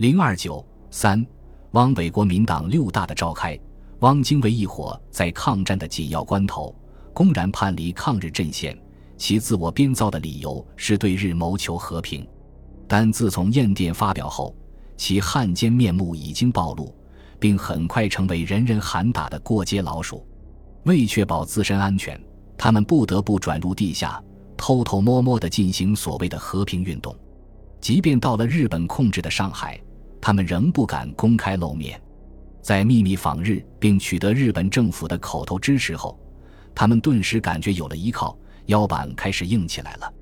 零二九三，汪伪国民党六大的召开，汪精卫一伙在抗战的紧要关头，公然叛离抗日阵线。其自我编造的理由是对日谋求和平，但自从唁电发表后，其汉奸面目已经暴露，并很快成为人人喊打的过街老鼠。为确保自身安全，他们不得不转入地下，偷偷摸摸地进行所谓的和平运动。即便到了日本控制的上海，他们仍不敢公开露面。在秘密访日并取得日本政府的口头支持后，他们顿时感觉有了依靠。腰板开始硬起来了，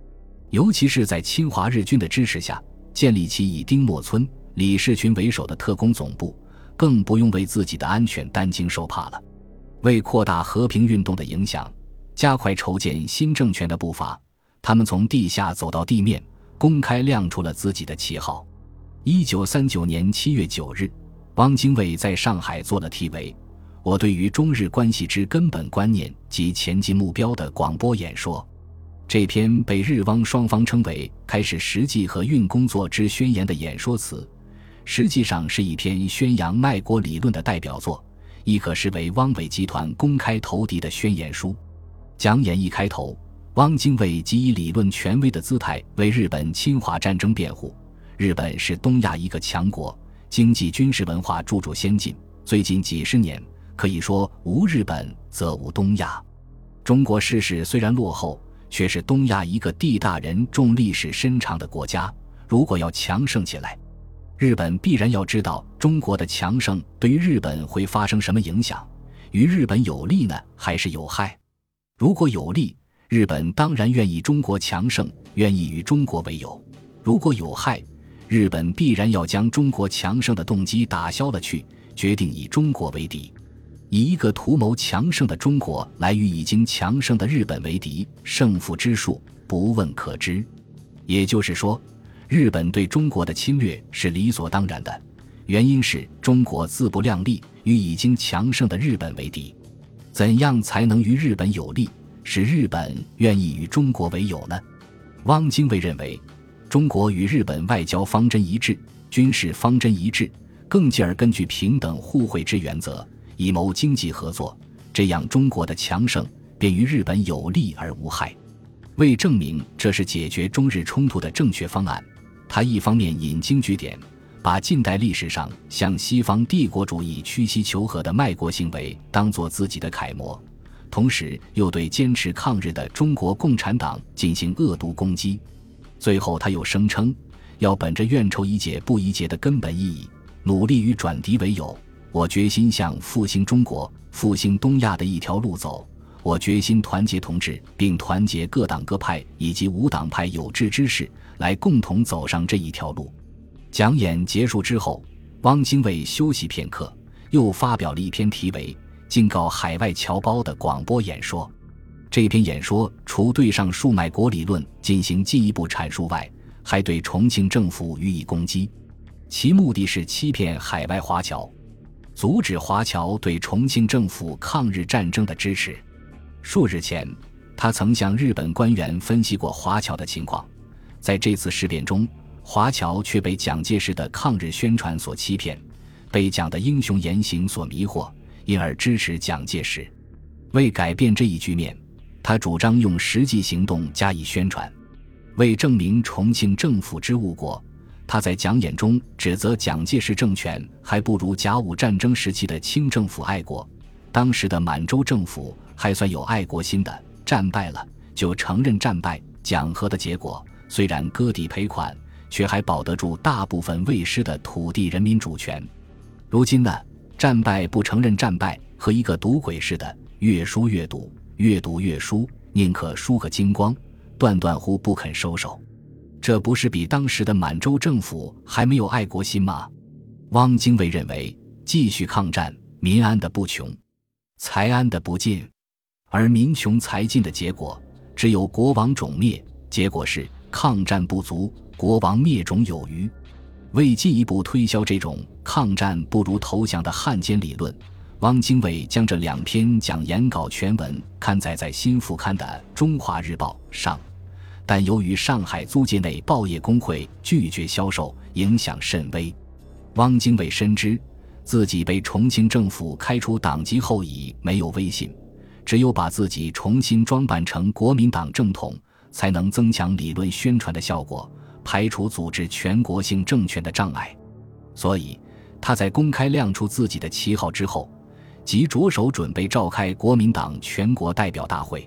尤其是在侵华日军的支持下，建立起以丁默村、李士群为首的特工总部，更不用为自己的安全担惊受怕了。为扩大和平运动的影响，加快筹建新政权的步伐，他们从地下走到地面，公开亮出了自己的旗号。一九三九年七月九日，汪精卫在上海做了题为。我对于中日关系之根本观念及前进目标的广播演说，这篇被日汪双方称为开始实际和运工作之宣言的演说词，实际上是一篇宣扬卖国理论的代表作，亦可视为汪伪集团公开投敌的宣言书。讲演一开头，汪精卫即以理论权威的姿态为日本侵华战争辩护。日本是东亚一个强国，经济、军事、文化处处先进，最近几十年。可以说，无日本则无东亚。中国世事虽然落后，却是东亚一个地大人众、历史深长的国家。如果要强盛起来，日本必然要知道中国的强盛对于日本会发生什么影响，于日本有利呢，还是有害？如果有利，日本当然愿意中国强盛，愿意与中国为友；如果有害，日本必然要将中国强盛的动机打消了去，决定以中国为敌。以一个图谋强盛的中国来与已经强盛的日本为敌，胜负之数不问可知。也就是说，日本对中国的侵略是理所当然的，原因是中国自不量力，与已经强盛的日本为敌。怎样才能与日本有利，使日本愿意与中国为友呢？汪精卫认为，中国与日本外交方针一致，军事方针一致，更进而根据平等互惠之原则。以谋经济合作，这样中国的强盛便于日本有利而无害。为证明这是解决中日冲突的正确方案，他一方面引经据典，把近代历史上向西方帝国主义屈膝求和的卖国行为当作自己的楷模，同时又对坚持抗日的中国共产党进行恶毒攻击。最后，他又声称要本着愿仇一解不宜结的根本意义，努力与转敌为友。我决心向复兴中国、复兴东亚的一条路走。我决心团结同志，并团结各党各派以及无党派有志之士，来共同走上这一条路。讲演结束之后，汪精卫休息片刻，又发表了一篇题为《警告海外侨胞》的广播演说。这篇演说除对上述卖国理论进行进一步阐述外，还对重庆政府予以攻击，其目的是欺骗海外华侨。阻止华侨对重庆政府抗日战争的支持。数日前，他曾向日本官员分析过华侨的情况。在这次事变中，华侨却被蒋介石的抗日宣传所欺骗，被蒋的英雄言行所迷惑，因而支持蒋介石。为改变这一局面，他主张用实际行动加以宣传。为证明重庆政府之误国。他在讲演中指责蒋介石政权还不如甲午战争时期的清政府爱国，当时的满洲政府还算有爱国心的，战败了就承认战败，讲和的结果虽然割地赔款，却还保得住大部分未失的土地人民主权。如今呢，战败不承认战败，和一个赌鬼似的，越输越赌，越赌越输，宁可输个精光，断断乎不肯收手。这不是比当时的满洲政府还没有爱国心吗？汪精卫认为，继续抗战，民安的不穷，财安的不尽，而民穷财尽的结果，只有国王种灭。结果是抗战不足，国王灭种有余。为进一步推销这种抗战不如投降的汉奸理论，汪精卫将这两篇讲演稿全文刊载在新副刊的《中华日报》上。但由于上海租界内报业工会拒绝销售，影响甚微。汪精卫深知自己被重庆政府开除党籍后已没有威信，只有把自己重新装扮成国民党正统，才能增强理论宣传的效果，排除组织全国性政权的障碍。所以，他在公开亮出自己的旗号之后，即着手准备召开国民党全国代表大会。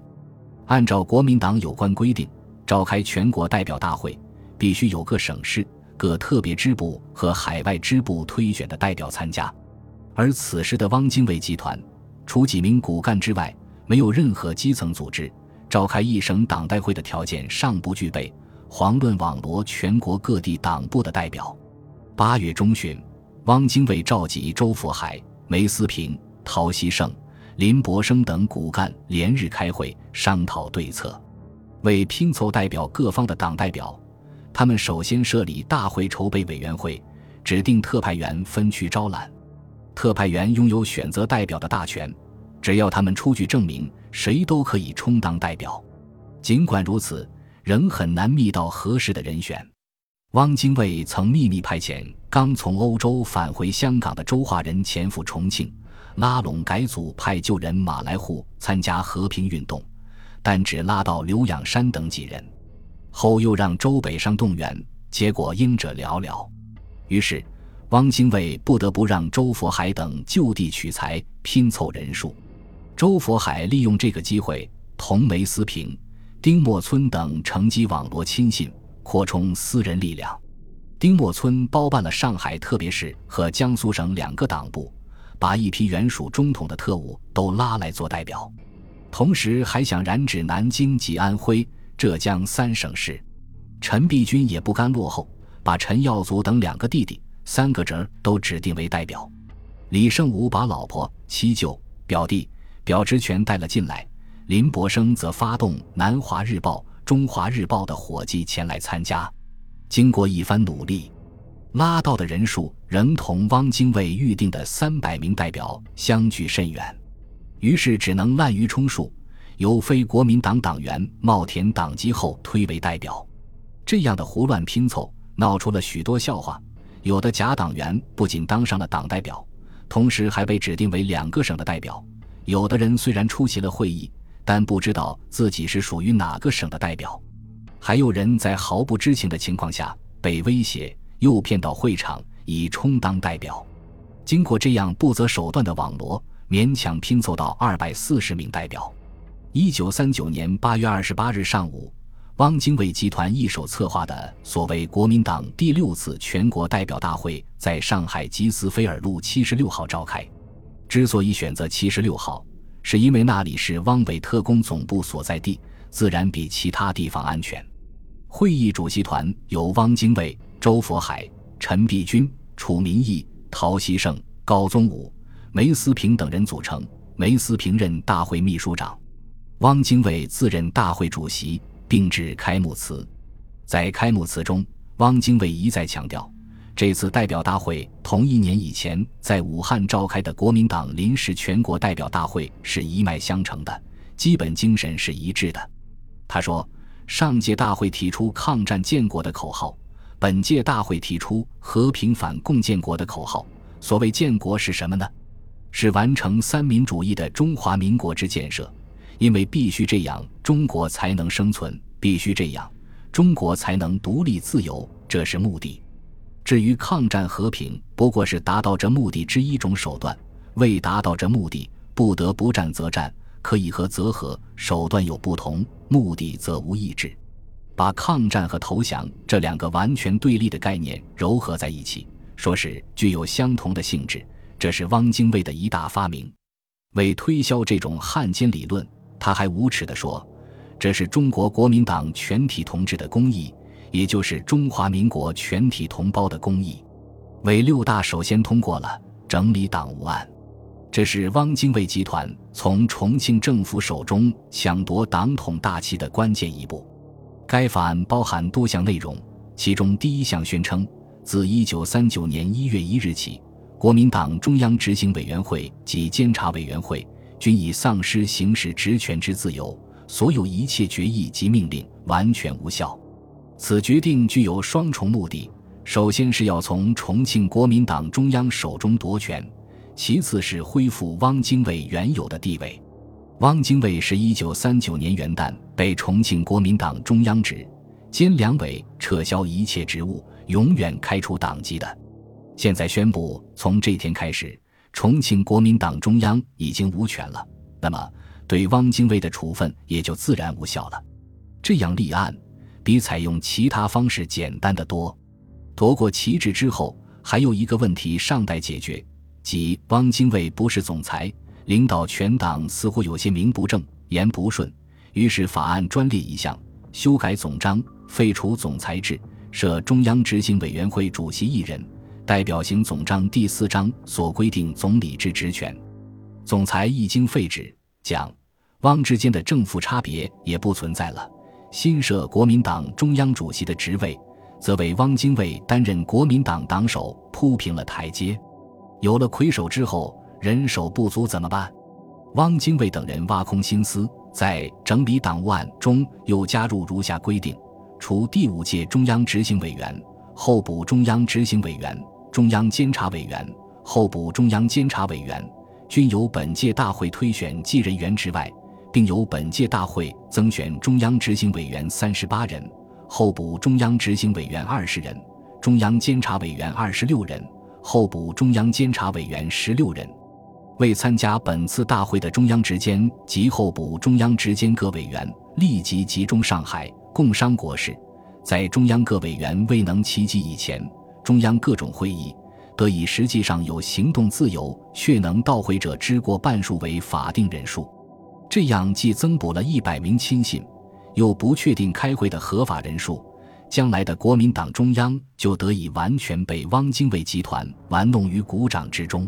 按照国民党有关规定，召开全国代表大会，必须有各省市。各特别支部和海外支部推选的代表参加，而此时的汪精卫集团，除几名骨干之外，没有任何基层组织，召开一省党代会的条件尚不具备，遑论网罗全国各地党部的代表。八月中旬，汪精卫召集周佛海、梅思平、陶希圣、林伯生等骨干连日开会商讨对策，为拼凑代表各方的党代表。他们首先设立大会筹备委员会，指定特派员分区招揽。特派员拥有选择代表的大权，只要他们出具证明，谁都可以充当代表。尽管如此，仍很难觅到合适的人选。汪精卫曾秘密派遣刚从欧洲返回香港的周化人前赴重庆，拉拢改组派旧人马来户参加和平运动，但只拉到刘仰山等几人。后又让周北上动员，结果应者寥寥。于是，汪精卫不得不让周佛海等就地取材，拼凑人数。周佛海利用这个机会，同梅思平、丁默村等乘机网罗亲信，扩充私人力量。丁默村包办了上海特别市和江苏省两个党部，把一批原属中统的特务都拉来做代表，同时还想染指南京及安徽。浙江三省市，陈璧君也不甘落后，把陈耀祖等两个弟弟、三个侄儿都指定为代表。李胜武把老婆、妻舅、表弟、表侄全带了进来。林伯生则发动《南华日报》《中华日报》的伙计前来参加。经过一番努力，拉到的人数仍同汪精卫预定的三百名代表相距甚远，于是只能滥竽充数。由非国民党党员冒填党籍后推为代表，这样的胡乱拼凑闹出了许多笑话。有的假党员不仅当上了党代表，同时还被指定为两个省的代表。有的人虽然出席了会议，但不知道自己是属于哪个省的代表。还有人在毫不知情的情况下被威胁、诱骗到会场，以充当代表。经过这样不择手段的网罗，勉强拼凑到二百四十名代表。一九三九年八月二十八日上午，汪精卫集团一手策划的所谓国民党第六次全国代表大会在上海吉斯菲尔路七十六号召开。之所以选择七十六号，是因为那里是汪伪特工总部所在地，自然比其他地方安全。会议主席团由汪精卫、周佛海、陈璧君、楚民义、陶希圣、高宗武、梅思平等人组成，梅思平任大会秘书长。汪精卫自任大会主席，并致开幕词。在开幕词中，汪精卫一再强调，这次代表大会同一年以前在武汉召开的国民党临时全国代表大会是一脉相承的，基本精神是一致的。他说：“上届大会提出抗战建国的口号，本届大会提出和平反共建国的口号。所谓建国是什么呢？是完成三民主义的中华民国之建设。”因为必须这样，中国才能生存；必须这样，中国才能独立自由。这是目的。至于抗战和平，不过是达到这目的之一种手段。未达到这目的，不得不战则战，可以和则和。手段有不同，目的则无异志。把抗战和投降这两个完全对立的概念糅合在一起，说是具有相同的性质，这是汪精卫的一大发明。为推销这种汉奸理论。他还无耻地说：“这是中国国民党全体同志的公益，也就是中华民国全体同胞的公益。”为六大首先通过了整理党务案，这是汪精卫集团从重庆政府手中抢夺党统大旗的关键一步。该法案包含多项内容，其中第一项宣称，自1939年1月1日起，国民党中央执行委员会及监察委员会。均已丧失行使职权之自由，所有一切决议及命令完全无效。此决定具有双重目的：首先是要从重庆国民党中央手中夺权，其次是恢复汪精卫原有的地位。汪精卫是一九三九年元旦被重庆国民党中央指兼两委撤销一切职务，永远开除党籍的。现在宣布，从这天开始，重庆国民党中央已经无权了。那么，对汪精卫的处分也就自然无效了。这样立案，比采用其他方式简单的多。夺过旗帜之后，还有一个问题尚待解决，即汪精卫不是总裁，领导全党似乎有些名不正言不顺。于是法案专列一项，修改总章，废除总裁制，设中央执行委员会主席一人。代表型总章第四章所规定总理之职权，总裁一经废止，蒋、汪之间的正负差别也不存在了。新设国民党中央主席的职位。则为汪精卫担任国民党党首铺平了台阶。有了魁首之后，人手不足怎么办？汪精卫等人挖空心思，在整理党务案中又加入如下规定：除第五届中央执行委员、候补中央执行委员、中央监察委员、候补中央监察委员均由本届大会推选继任员之外，并由本届大会增选中央执行委员三十八人。候补中央执行委员二十人，中央监察委员二十六人，候补中央监察委员十六人。未参加本次大会的中央执监及候补中央执监各委员立即集中上海，共商国事。在中央各委员未能齐集以前，中央各种会议得以实际上有行动自由，却能到会者之过半数为法定人数。这样既增补了一百名亲信。又不确定开会的合法人数，将来的国民党中央就得以完全被汪精卫集团玩弄于股掌之中。